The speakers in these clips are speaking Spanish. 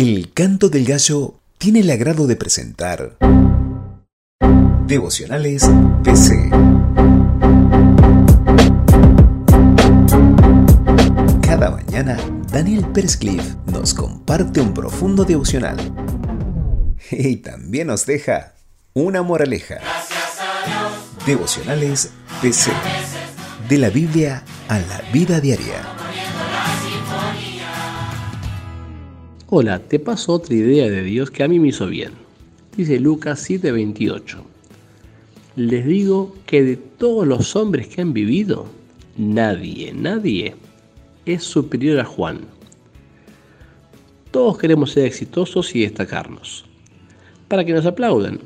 El canto del gallo tiene el agrado de presentar Devocionales PC. Cada mañana, Daniel Pérez nos comparte un profundo devocional y también nos deja una moraleja. Devocionales PC. De la Biblia a la vida diaria. Hola, te paso otra idea de Dios que a mí me hizo bien. Dice Lucas 7:28. Les digo que de todos los hombres que han vivido, nadie, nadie es superior a Juan. Todos queremos ser exitosos y destacarnos. Para que nos aplaudan.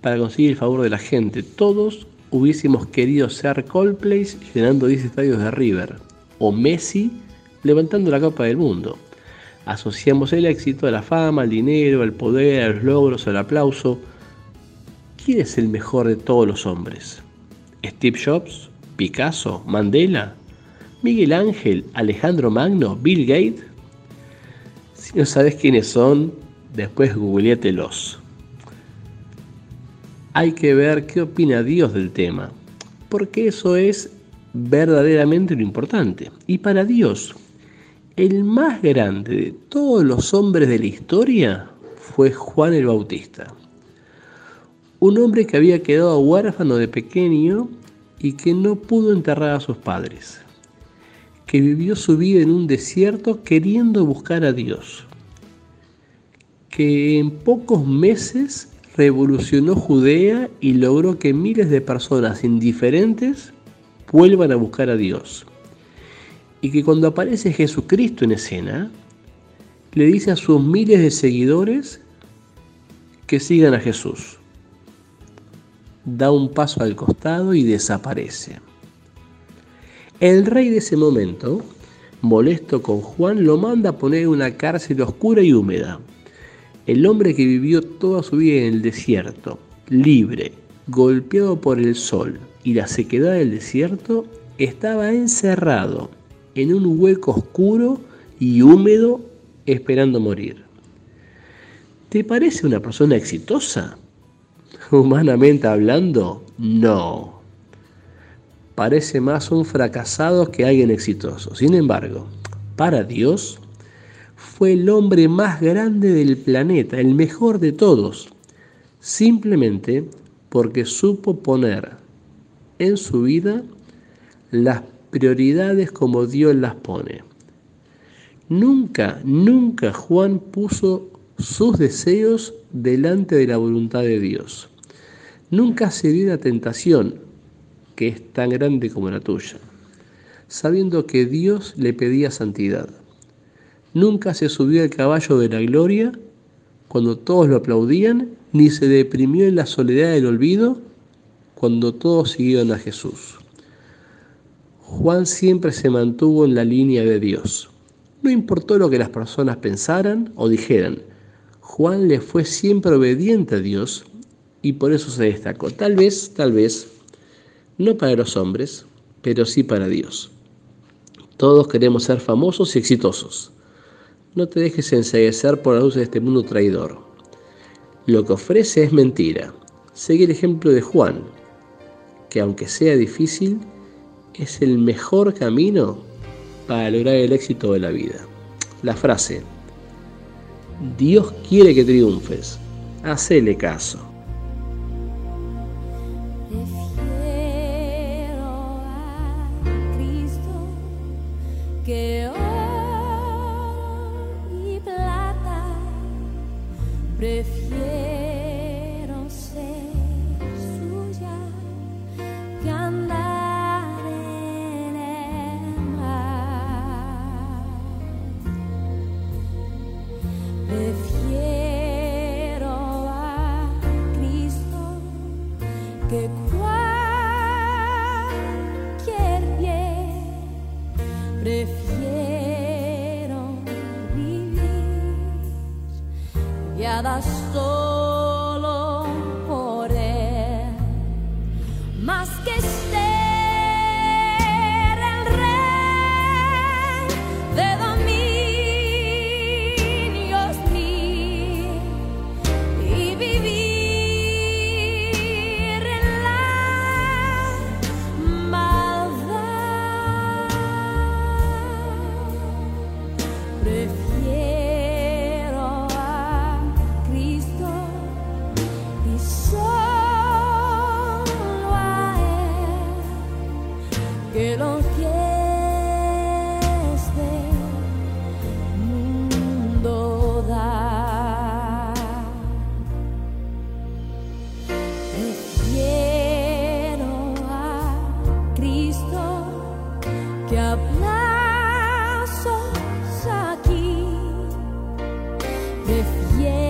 Para conseguir el favor de la gente. Todos hubiésemos querido ser Coldplay llenando 10 estadios de River. O Messi levantando la Copa del Mundo. Asociamos el éxito a la fama, al dinero, al poder, a los logros, al aplauso. ¿Quién es el mejor de todos los hombres? ¿Steve Jobs? ¿Picasso? ¿Mandela? Miguel Ángel, Alejandro Magno, Bill Gates. Si no sabes quiénes son, después googleatelos. Hay que ver qué opina Dios del tema, porque eso es verdaderamente lo importante. Y para Dios, el más grande de todos los hombres de la historia fue Juan el Bautista. Un hombre que había quedado huérfano de pequeño y que no pudo enterrar a sus padres que vivió su vida en un desierto queriendo buscar a Dios, que en pocos meses revolucionó Judea y logró que miles de personas indiferentes vuelvan a buscar a Dios. Y que cuando aparece Jesucristo en escena, le dice a sus miles de seguidores que sigan a Jesús. Da un paso al costado y desaparece. El rey de ese momento, molesto con Juan, lo manda a poner en una cárcel oscura y húmeda. El hombre que vivió toda su vida en el desierto, libre, golpeado por el sol y la sequedad del desierto, estaba encerrado en un hueco oscuro y húmedo esperando morir. ¿Te parece una persona exitosa? Humanamente hablando, no parece más un fracasado que alguien exitoso. Sin embargo, para Dios, fue el hombre más grande del planeta, el mejor de todos, simplemente porque supo poner en su vida las prioridades como Dios las pone. Nunca, nunca Juan puso sus deseos delante de la voluntad de Dios. Nunca se dio la tentación que es tan grande como la tuya, sabiendo que Dios le pedía santidad. Nunca se subió al caballo de la gloria cuando todos lo aplaudían, ni se deprimió en la soledad del olvido cuando todos siguieron a Jesús. Juan siempre se mantuvo en la línea de Dios. No importó lo que las personas pensaran o dijeran, Juan le fue siempre obediente a Dios y por eso se destacó. Tal vez, tal vez, no para los hombres, pero sí para Dios. Todos queremos ser famosos y exitosos. No te dejes enseguecer por la luz de este mundo traidor. Lo que ofrece es mentira. Sigue el ejemplo de Juan, que aunque sea difícil, es el mejor camino para lograr el éxito de la vida. La frase, Dios quiere que triunfes, hacele caso. cada sol. if yeah.